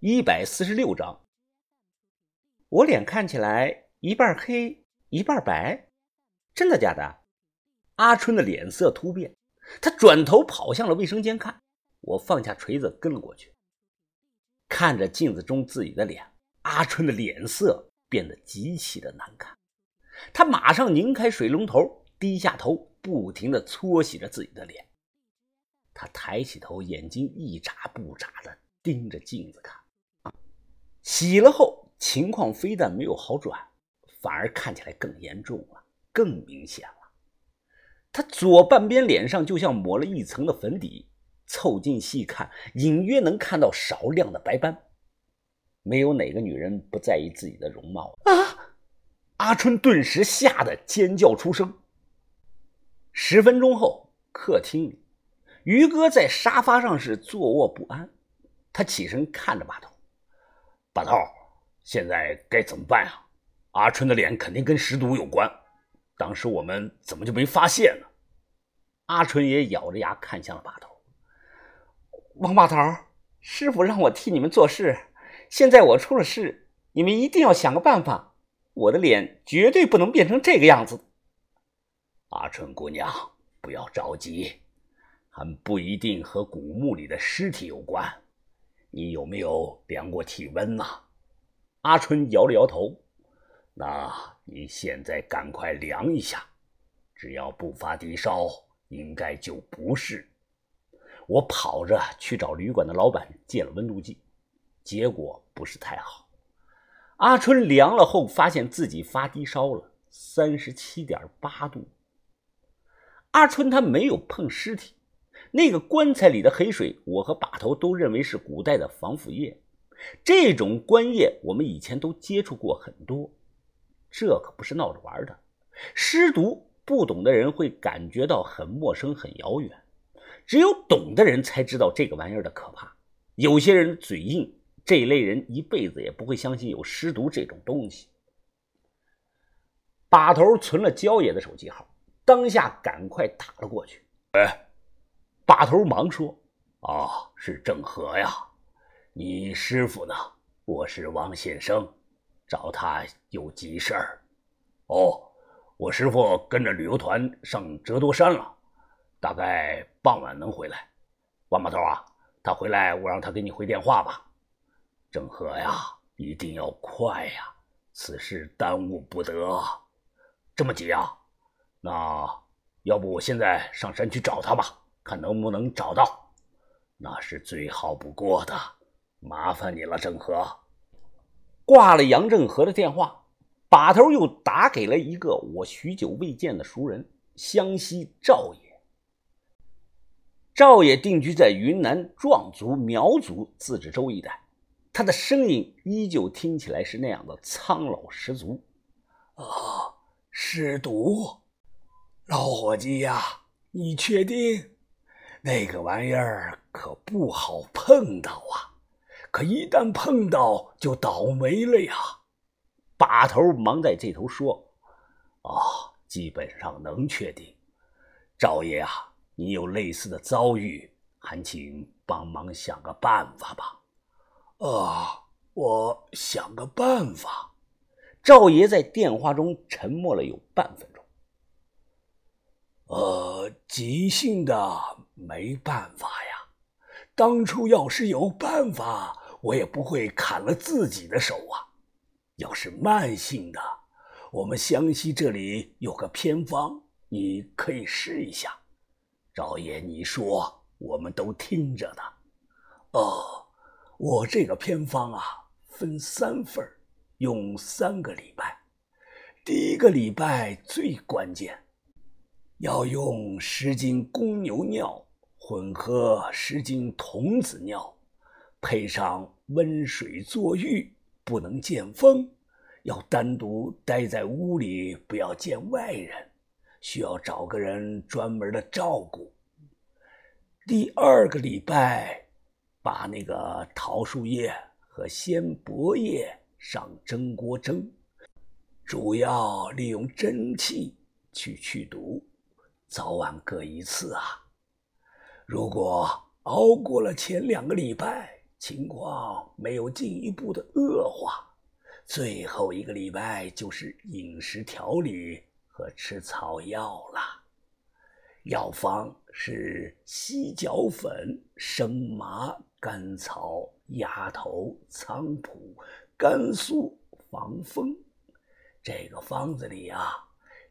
一百四十六章。我脸看起来一半黑一半白，真的假的？阿春的脸色突变，他转头跑向了卫生间看。我放下锤子跟了过去，看着镜子中自己的脸，阿春的脸色变得极其的难看。他马上拧开水龙头，低下头，不停的搓洗着自己的脸。他抬起头，眼睛一眨不眨的盯着镜子看。洗了后，情况非但没有好转，反而看起来更严重了，更明显了。他左半边脸上就像抹了一层的粉底，凑近细看，隐约能看到少量的白斑。没有哪个女人不在意自己的容貌啊！阿春顿时吓得尖叫出声。十分钟后，客厅里。于哥在沙发上是坐卧不安，他起身看着把头，把头，现在该怎么办啊？阿春的脸肯定跟尸毒有关，当时我们怎么就没发现呢？阿春也咬着牙看向了把头，王把头，师傅让我替你们做事，现在我出了事，你们一定要想个办法，我的脸绝对不能变成这个样子。阿春姑娘，不要着急。还不一定和古墓里的尸体有关，你有没有量过体温呐？阿春摇了摇头。那你现在赶快量一下，只要不发低烧，应该就不是。我跑着去找旅馆的老板借了温度计，结果不是太好。阿春量了后，发现自己发低烧了，三十七点八度。阿春他没有碰尸体。那个棺材里的黑水，我和把头都认为是古代的防腐液。这种棺液我们以前都接触过很多，这可不是闹着玩的。尸毒不懂的人会感觉到很陌生、很遥远，只有懂的人才知道这个玩意儿的可怕。有些人嘴硬，这类人一辈子也不会相信有尸毒这种东西。把头存了焦爷的手机号，当下赶快打了过去。哎。把头忙说：“啊，是郑和呀，你师傅呢？我是王先生，找他有急事儿。哦，我师傅跟着旅游团上折多山了，大概傍晚能回来。王把头啊，他回来我让他给你回电话吧。郑和呀，一定要快呀，此事耽误不得。这么急啊？那要不我现在上山去找他吧。”看能不能找到，那是最好不过的。麻烦你了，郑和。挂了杨正和的电话，把头又打给了一个我许久未见的熟人湘西赵爷。赵爷定居在云南壮族苗族自治州一带，他的声音依旧听起来是那样的苍老十足。啊，尸毒，老伙计呀，你确定？那个玩意儿可不好碰到啊！可一旦碰到，就倒霉了呀！把头忙在这头说：“啊，基本上能确定。赵爷啊，你有类似的遭遇，还请帮忙想个办法吧。”啊，我想个办法。赵爷在电话中沉默了有半分钟。呃，急性的。没办法呀，当初要是有办法，我也不会砍了自己的手啊。要是慢性的，我们湘西这里有个偏方，你可以试一下。赵爷，你说，我们都听着呢。哦，我这个偏方啊，分三份用三个礼拜。第一个礼拜最关键，要用十斤公牛尿。混合十斤童子尿，配上温水坐浴，不能见风，要单独待在屋里，不要见外人，需要找个人专门的照顾。第二个礼拜，把那个桃树叶和鲜薄叶上蒸锅蒸，主要利用真气去去毒，早晚各一次啊。如果熬过了前两个礼拜，情况没有进一步的恶化。最后一个礼拜就是饮食调理和吃草药了。药方是犀角粉、生麻、甘草、鸭头、菖蒲、甘肃、防风。这个方子里啊，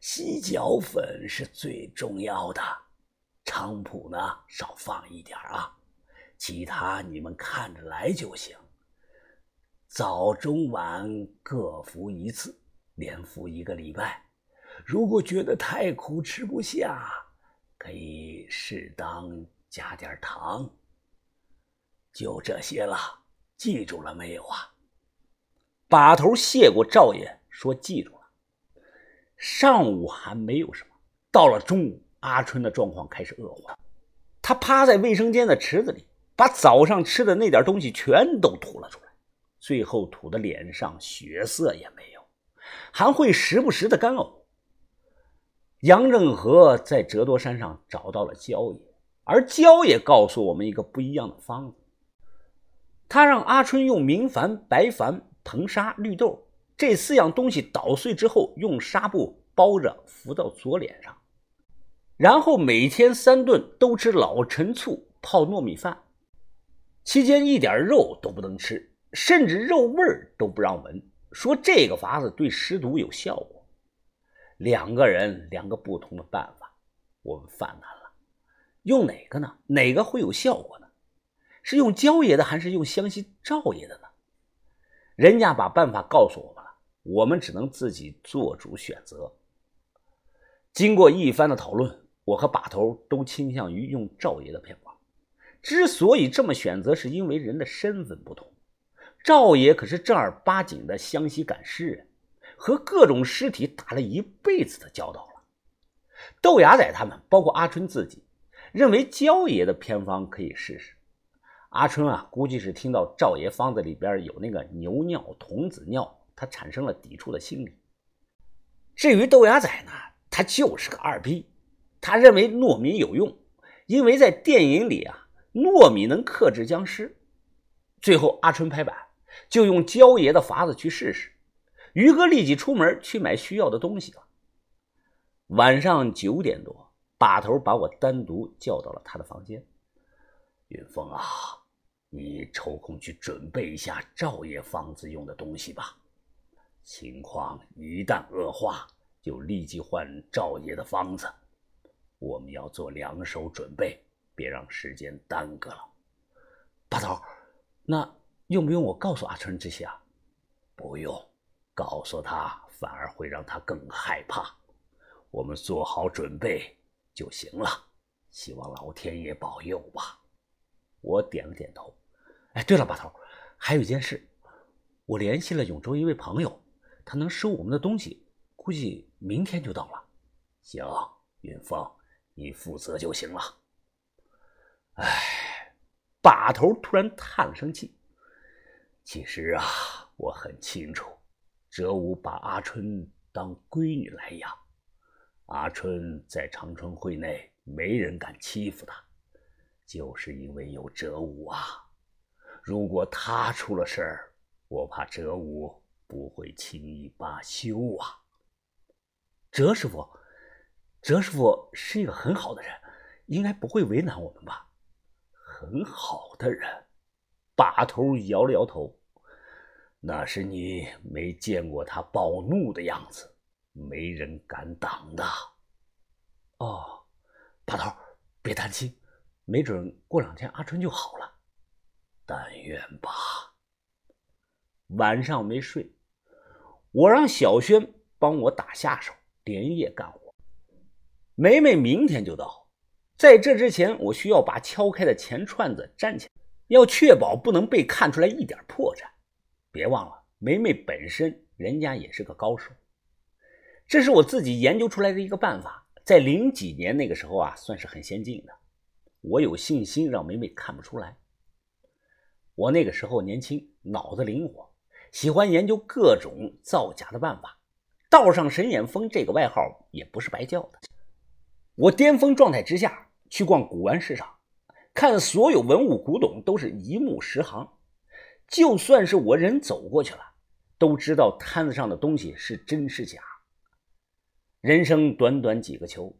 犀角粉是最重要的，菖蒲呢少放一点啊，其他你们看着来就行。早中晚各服一次，连服一个礼拜。如果觉得太苦吃不下，可以适当加点糖。就这些了，记住了没有啊？把头谢过赵爷，说记住了。上午还没有什么，到了中午，阿春的状况开始恶化。他趴在卫生间的池子里，把早上吃的那点东西全都吐了出来。最后吐的脸上血色也没有，还会时不时的干呕。杨正和在折多山上找到了焦爷，而焦爷告诉我们一个不一样的方子。他让阿春用明矾、白矾、硼砂、绿豆这四样东西捣碎之后，用纱布包着敷到左脸上，然后每天三顿都吃老陈醋泡糯米饭，期间一点肉都不能吃。甚至肉味儿都不让闻，说这个法子对尸毒有效果。两个人两个不同的办法，我们犯难了，用哪个呢？哪个会有效果呢？是用焦爷的还是用湘西赵爷的呢？人家把办法告诉我们了，我们只能自己做主选择。经过一番的讨论，我和把头都倾向于用赵爷的偏方。之所以这么选择，是因为人的身份不同。赵爷可是正儿八经的湘西赶尸人，和各种尸体打了一辈子的交道了。豆芽仔他们，包括阿春自己，认为焦爷的偏方可以试试。阿春啊，估计是听到赵爷方子里边有那个牛尿、童子尿，他产生了抵触的心理。至于豆芽仔呢，他就是个二逼，他认为糯米有用，因为在电影里啊，糯米能克制僵尸。最后，阿春拍板。就用焦爷的法子去试试。于哥立即出门去买需要的东西了。晚上九点多，把头把我单独叫到了他的房间。云峰啊，你抽空去准备一下赵爷方子用的东西吧。情况一旦恶化，就立即换赵爷的方子。我们要做两手准备，别让时间耽搁了。把头，那。用不用我告诉阿春这些啊？不用，告诉他反而会让他更害怕。我们做好准备就行了。希望老天爷保佑吧。我点了点头。哎，对了，把头，还有一件事，我联系了永州一位朋友，他能收我们的东西，估计明天就到了。行，云峰，你负责就行了。哎，把头突然叹了声气。其实啊，我很清楚，哲武把阿春当闺女来养。阿春在长春会内没人敢欺负她，就是因为有哲武啊。如果他出了事儿，我怕哲武不会轻易罢休啊。哲师傅，哲师傅是一个很好的人，应该不会为难我们吧？很好的人，把头摇了摇头。那是你没见过他暴怒的样子，没人敢挡的。哦，把头，别担心，没准过两天阿春就好了。但愿吧。晚上没睡，我让小轩帮我打下手，连夜干活。梅梅明天就到，在这之前，我需要把敲开的钱串子粘起来，要确保不能被看出来一点破绽。别忘了，梅梅本身人家也是个高手，这是我自己研究出来的一个办法，在零几年那个时候啊，算是很先进的。我有信心让梅梅看不出来。我那个时候年轻，脑子灵活，喜欢研究各种造假的办法。道上神眼峰这个外号也不是白叫的。我巅峰状态之下去逛古玩市场，看所有文物古董都是一目十行。就算是我人走过去了，都知道摊子上的东西是真是假。人生短短几个秋，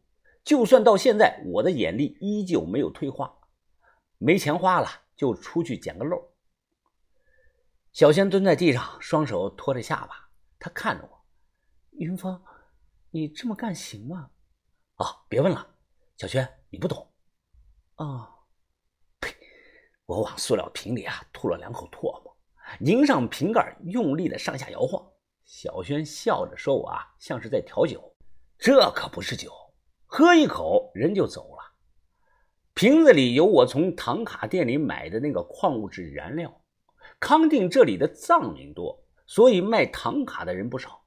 就算到现在，我的眼力依旧没有退化。没钱花了，就出去捡个漏。小仙蹲在地上，双手托着下巴，他看着我：“云峰，你这么干行吗？”“啊，别问了，小轩，你不懂。”“啊。”呸我往塑料瓶里啊吐了两口唾沫，拧上瓶盖，用力的上下摇晃。小轩笑着说：“我啊，像是在调酒，这可不是酒，喝一口人就走了。瓶子里有我从唐卡店里买的那个矿物质燃料。康定这里的藏民多，所以卖唐卡的人不少。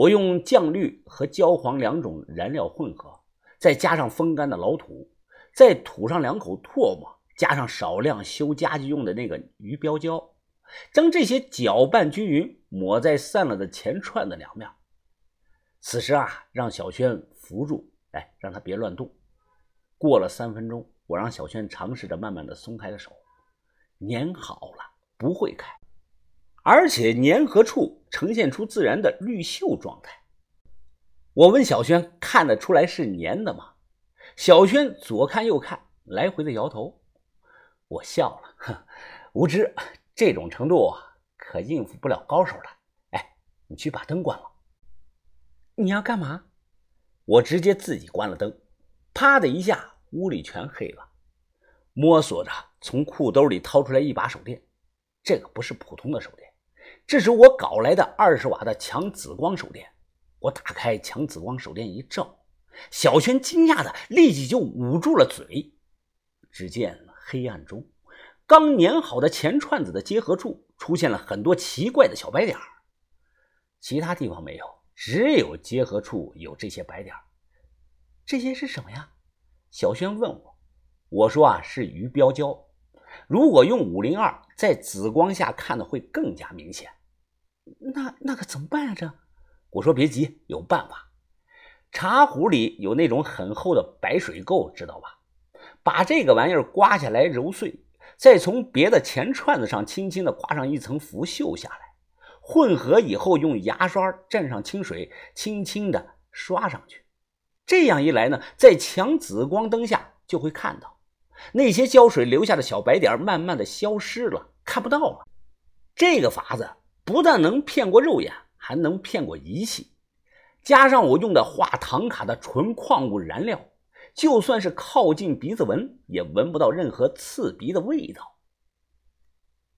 我用酱绿和焦黄两种燃料混合，再加上风干的老土，再吐上两口唾沫。”加上少量修家具用的那个鱼标胶，将这些搅拌均匀，抹在散了的钱串的两面。此时啊，让小轩扶住，哎，让他别乱动。过了三分钟，我让小轩尝试着慢慢的松开了手，粘好了，不会开，而且粘合处呈现出自然的绿锈状态。我问小轩：“看得出来是粘的吗？”小轩左看右看，来回的摇头。我笑了，哼，无知，这种程度可应付不了高手了。哎，你去把灯关了。你要干嘛？我直接自己关了灯，啪的一下，屋里全黑了。摸索着从裤兜里掏出来一把手电，这个不是普通的手电，这是我搞来的二十瓦的强紫光手电。我打开强紫光手电一照，小轩惊讶的立即就捂住了嘴。只见。黑暗中，刚粘好的钱串子的结合处出现了很多奇怪的小白点其他地方没有，只有结合处有这些白点这些是什么呀？小轩问我。我说啊，是鱼标胶。如果用五零二，在紫光下看的会更加明显。那那可怎么办呀？这，我说别急，有办法。茶壶里有那种很厚的白水垢，知道吧？把这个玩意儿刮下来揉碎，再从别的钱串子上轻轻的刮上一层浮锈下来，混合以后用牙刷蘸上清水，轻轻的刷上去。这样一来呢，在强紫光灯下就会看到那些胶水留下的小白点慢慢的消失了，看不到了。这个法子不但能骗过肉眼，还能骗过仪器，加上我用的画唐卡的纯矿物燃料。就算是靠近鼻子闻，也闻不到任何刺鼻的味道。